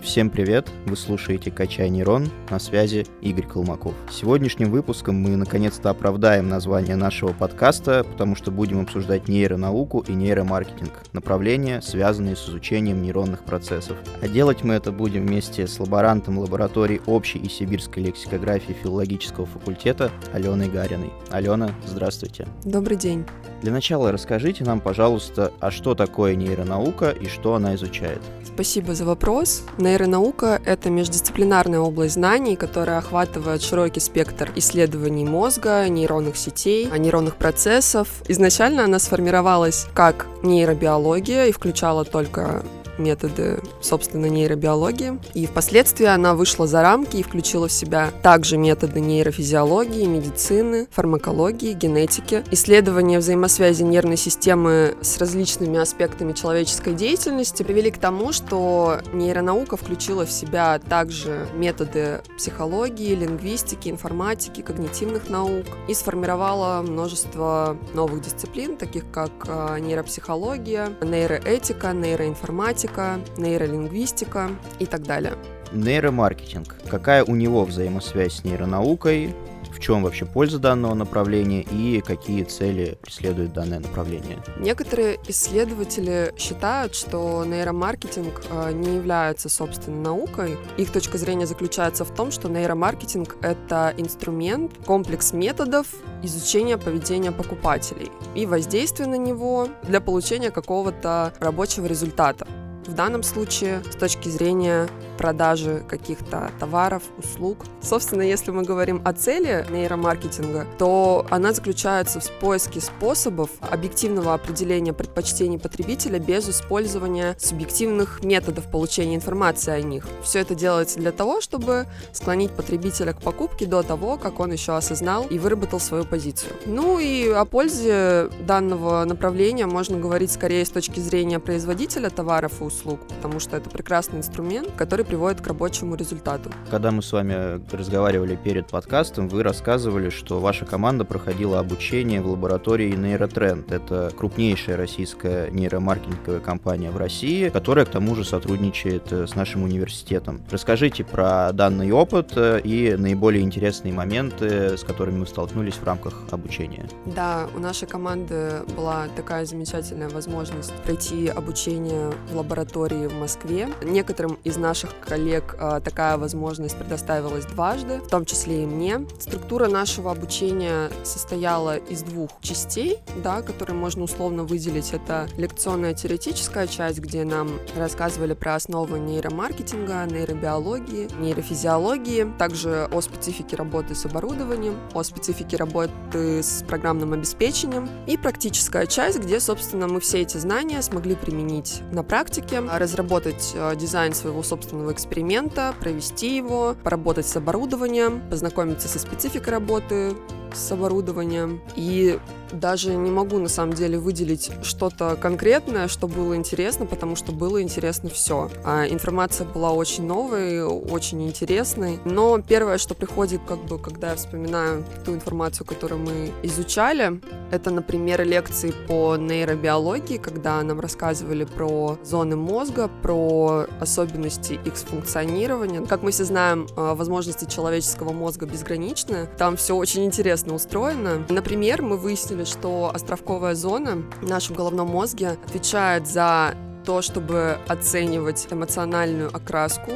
Всем привет! Вы слушаете «Качай нейрон», на связи Игорь Колмаков. Сегодняшним выпуском мы наконец-то оправдаем название нашего подкаста, потому что будем обсуждать нейронауку и нейромаркетинг, направления, связанные с изучением нейронных процессов. А делать мы это будем вместе с лаборантом лаборатории общей и сибирской лексикографии филологического факультета Аленой Гариной. Алена, здравствуйте. Добрый день. Для начала расскажите нам, пожалуйста, а что такое нейронаука и что она изучает? Спасибо за вопрос. Нейронаука — это междисциплинарная область знаний, которая охватывает широкий спектр исследований мозга, нейронных сетей, нейронных процессов. Изначально она сформировалась как нейробиология и включала только методы, собственно, нейробиологии. И впоследствии она вышла за рамки и включила в себя также методы нейрофизиологии, медицины, фармакологии, генетики, исследования взаимосвязи нервной системы с различными аспектами человеческой деятельности привели к тому, что нейронаука включила в себя также методы психологии, лингвистики, информатики, когнитивных наук и сформировала множество новых дисциплин, таких как а, нейропсихология, нейроэтика, нейроинформатика, математика, нейролингвистика и так далее. Нейромаркетинг. Какая у него взаимосвязь с нейронаукой? В чем вообще польза данного направления и какие цели преследует данное направление? Некоторые исследователи считают, что нейромаркетинг э, не является, собственно, наукой. Их точка зрения заключается в том, что нейромаркетинг — это инструмент, комплекс методов изучения поведения покупателей и воздействия на него для получения какого-то рабочего результата. В данном случае, с точки зрения продажи каких-то товаров, услуг. Собственно, если мы говорим о цели нейромаркетинга, то она заключается в поиске способов объективного определения предпочтений потребителя без использования субъективных методов получения информации о них. Все это делается для того, чтобы склонить потребителя к покупке до того, как он еще осознал и выработал свою позицию. Ну и о пользе данного направления можно говорить скорее с точки зрения производителя товаров и услуг, потому что это прекрасный инструмент, который приводит к рабочему результату. Когда мы с вами разговаривали перед подкастом, вы рассказывали, что ваша команда проходила обучение в лаборатории Нейротренд. Это крупнейшая российская нейромаркетинговая компания в России, которая к тому же сотрудничает э, с нашим университетом. Расскажите про данный опыт э, и наиболее интересные моменты, с которыми мы столкнулись в рамках обучения. Да, у нашей команды была такая замечательная возможность пройти обучение в лаборатории в Москве. Некоторым из наших коллег а, такая возможность предоставилась дважды, в том числе и мне. Структура нашего обучения состояла из двух частей, да, которые можно условно выделить. Это лекционная теоретическая часть, где нам рассказывали про основы нейромаркетинга, нейробиологии, нейрофизиологии, также о специфике работы с оборудованием, о специфике работы с программным обеспечением и практическая часть, где, собственно, мы все эти знания смогли применить на практике, разработать а, дизайн своего собственного собственного эксперимента, провести его, поработать с оборудованием, познакомиться со спецификой работы с оборудованием. И даже не могу на самом деле выделить что-то конкретное, что было интересно, потому что было интересно все. А информация была очень новой, очень интересной. Но первое, что приходит, как бы, когда я вспоминаю ту информацию, которую мы изучали, это, например, лекции по нейробиологии, когда нам рассказывали про зоны мозга, про особенности их функционирования. Как мы все знаем, а, возможности человеческого мозга безграничны. Там все очень интересно устроено. Например, мы выяснили, что островковая зона в нашем головном мозге отвечает за то, чтобы оценивать эмоциональную окраску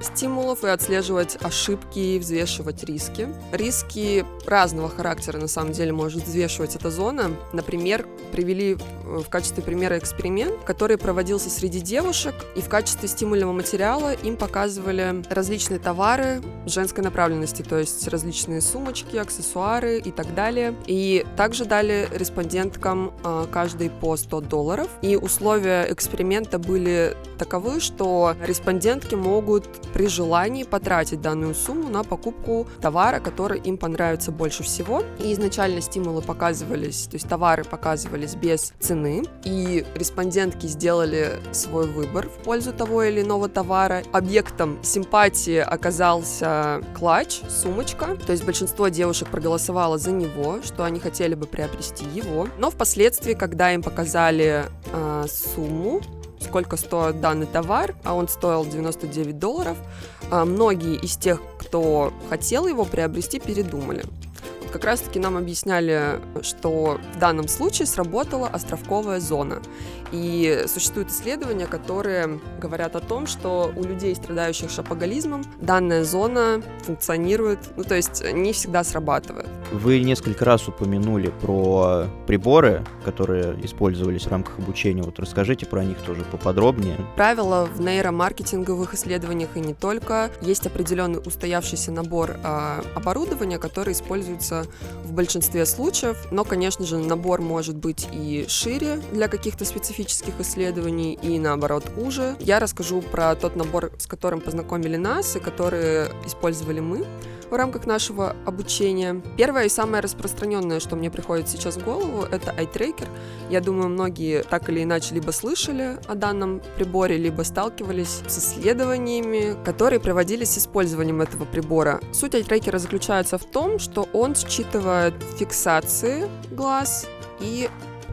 стимулов и отслеживать ошибки и взвешивать риски. Риски разного характера на самом деле может взвешивать эта зона. Например, привели в качестве примера эксперимент, который проводился среди девушек, и в качестве стимульного материала им показывали различные товары женской направленности, то есть различные сумочки, аксессуары и так далее. И также дали респонденткам э, каждый по 100 долларов. И условия эксперимента были таковы, что респондентки могут при желании потратить данную сумму на покупку товара, который им понравится больше всего. И изначально стимулы показывались, то есть товары показывались без цены, и респондентки сделали свой выбор в пользу того или иного товара. Объектом симпатии оказался клатч, сумочка, то есть большинство девушек проголосовало за него, что они хотели бы приобрести его. Но впоследствии, когда им показали э, сумму, сколько стоит данный товар, а он стоил 99 долларов, э, многие из тех, кто хотел его приобрести, передумали. Как раз-таки нам объясняли, что в данном случае сработала островковая зона. И существуют исследования, которые говорят о том, что у людей, страдающих шапоголизмом, данная зона функционирует, ну то есть не всегда срабатывает. Вы несколько раз упомянули про приборы, которые использовались в рамках обучения. Вот расскажите про них тоже поподробнее. Правило в нейромаркетинговых исследованиях и не только. Есть определенный устоявшийся набор э, оборудования, который используется в большинстве случаев, но, конечно же, набор может быть и шире для каких-то специфических исследований, и наоборот уже. Я расскажу про тот набор, с которым познакомили нас и который использовали мы в рамках нашего обучения. Первое и самое распространенное, что мне приходит сейчас в голову, это iTracker. Я думаю, многие так или иначе либо слышали о данном приборе, либо сталкивались с исследованиями, которые проводились с использованием этого прибора. Суть iTracker заключается в том, что он считывает фиксации глаз и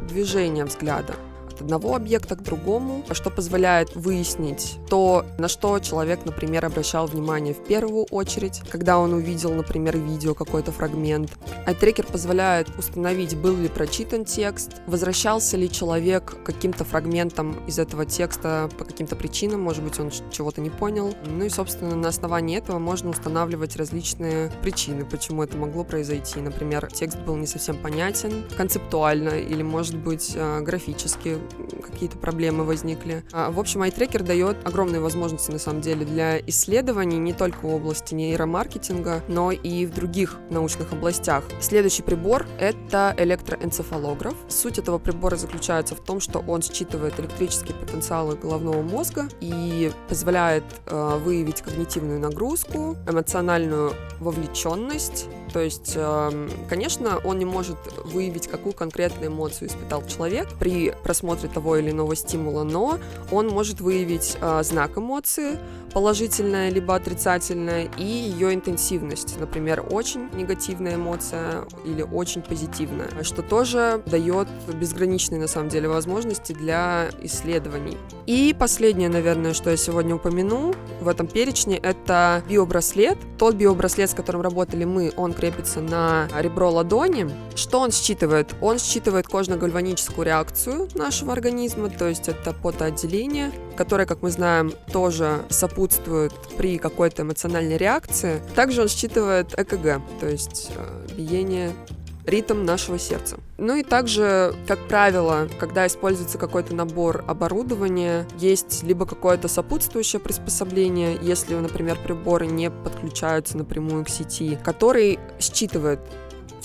движение взгляда от одного объекта к другому, что позволяет выяснить то, на что человек, например, обращал внимание в первую очередь, когда он увидел, например, видео, какой-то фрагмент. Айтрекер позволяет установить, был ли прочитан текст, возвращался ли человек каким-то фрагментом из этого текста по каким-то причинам, может быть, он чего-то не понял. Ну и, собственно, на основании этого можно устанавливать различные причины, почему это могло произойти. Например, текст был не совсем понятен концептуально или, может быть, э, графически какие-то проблемы возникли. А, в общем, iTracker дает огромные возможности, на самом деле, для исследований не только в области нейромаркетинга, но и в других научных областях. Следующий прибор — это электроэнцефалограф. Суть этого прибора заключается в том, что он считывает электрические потенциалы головного мозга и позволяет э, выявить когнитивную нагрузку, эмоциональную вовлеченность, то есть, эм, конечно, он не может выявить, какую конкретную эмоцию испытал человек при просмотре того или иного стимула, но он может выявить э, знак эмоции, положительная либо отрицательная, и ее интенсивность. Например, очень негативная эмоция или очень позитивная, что тоже дает безграничные, на самом деле, возможности для исследований. И последнее, наверное, что я сегодня упомяну в этом перечне, это биобраслет. Тот биобраслет, с которым работали мы, он крепится на ребро ладони. Что он считывает? Он считывает кожно-гальваническую реакцию нашего организма, то есть это потоотделение, которое, как мы знаем, тоже сопутствует при какой-то эмоциональной реакции. Также он считывает ЭКГ, то есть э, биение ритм нашего сердца. Ну и также, как правило, когда используется какой-то набор оборудования, есть либо какое-то сопутствующее приспособление, если, например, приборы не подключаются напрямую к сети, который считывает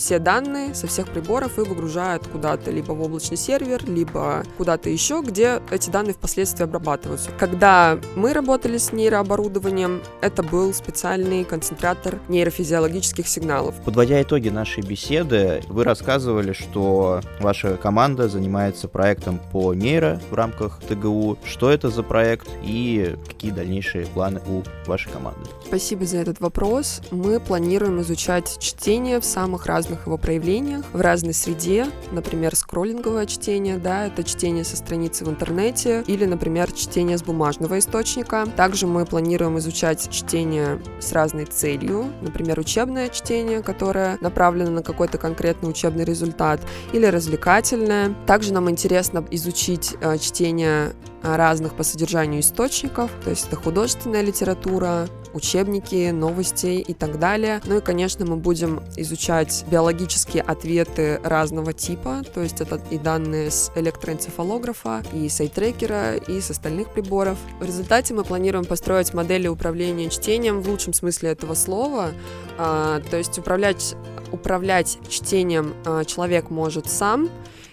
все данные со всех приборов и выгружают куда-то, либо в облачный сервер, либо куда-то еще, где эти данные впоследствии обрабатываются. Когда мы работали с нейрооборудованием, это был специальный концентратор нейрофизиологических сигналов. Подводя итоги нашей беседы, вы рассказывали, что ваша команда занимается проектом по нейро в рамках ТГУ. Что это за проект и какие дальнейшие планы у вашей команды? Спасибо за этот вопрос. Мы планируем изучать чтение в самых разных разных его проявлениях, в разной среде, например, скроллинговое чтение, да, это чтение со страницы в интернете, или, например, чтение с бумажного источника. Также мы планируем изучать чтение с разной целью, например, учебное чтение, которое направлено на какой-то конкретный учебный результат, или развлекательное. Также нам интересно изучить э, чтение разных по содержанию источников, то есть это художественная литература, учебники, новости и так далее. Ну и, конечно, мы будем изучать биологические ответы разного типа, то есть это и данные с электроэнцефалографа, и с айтрекера, и с остальных приборов. В результате мы планируем построить модели управления чтением в лучшем смысле этого слова, а, то есть управлять, управлять чтением а, человек может сам,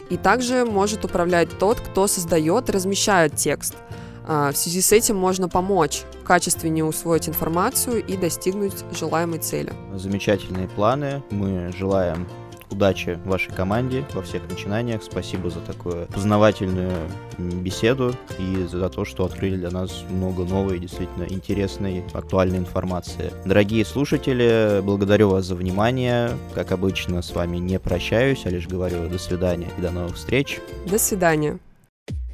И также может управлять тот, кто создает и размещает текст. А, в связи с этим можно помочь качественнее усвоить информацию и достигнуть желаемой цели. Замечательные планы. Мы желаем удачи вашей команде во всех начинаниях. Спасибо за такую познавательную беседу и за то, что открыли для нас много новой, действительно интересной, актуальной информации. Дорогие слушатели, благодарю вас за внимание. Как обычно, с вами не прощаюсь, а лишь говорю до свидания и до новых встреч. До свидания.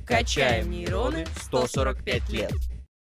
Качаем нейроны 145 лет.